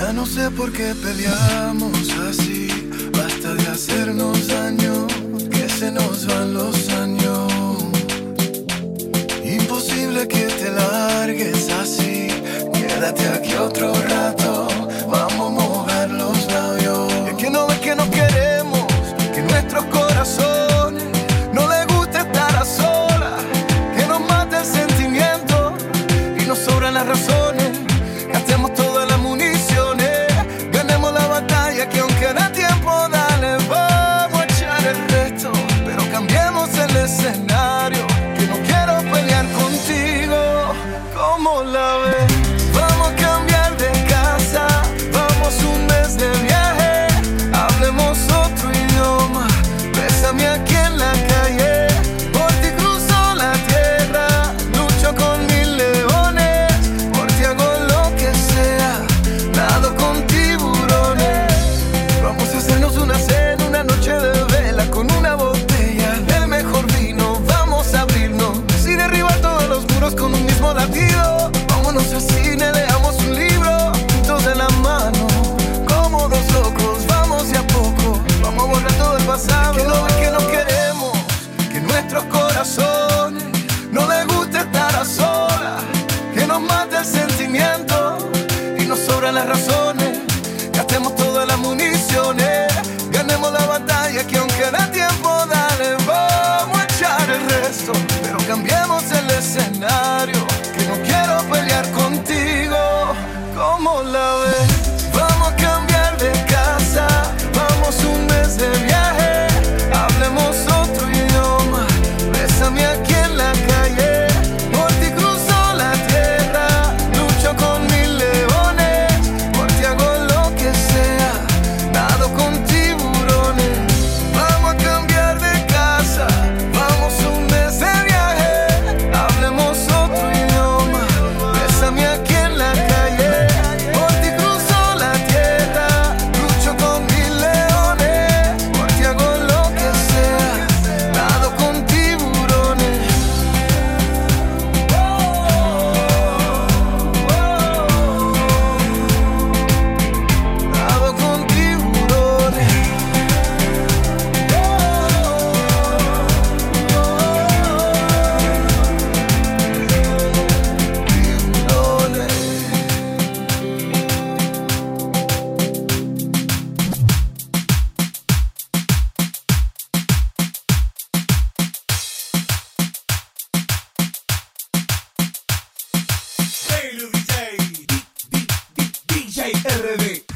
Ya no sé por qué peleamos así, basta de hacernos daño, que se nos van los años. Imposible que te largues así, quédate aquí otro rato. more love. las razones, gastemos todas las municiones, ganemos la batalla que aunque da tiempo, dale, vamos a echar el resto, pero cambiemos el escenario, que no quiero pelear contigo, como la ves. RD.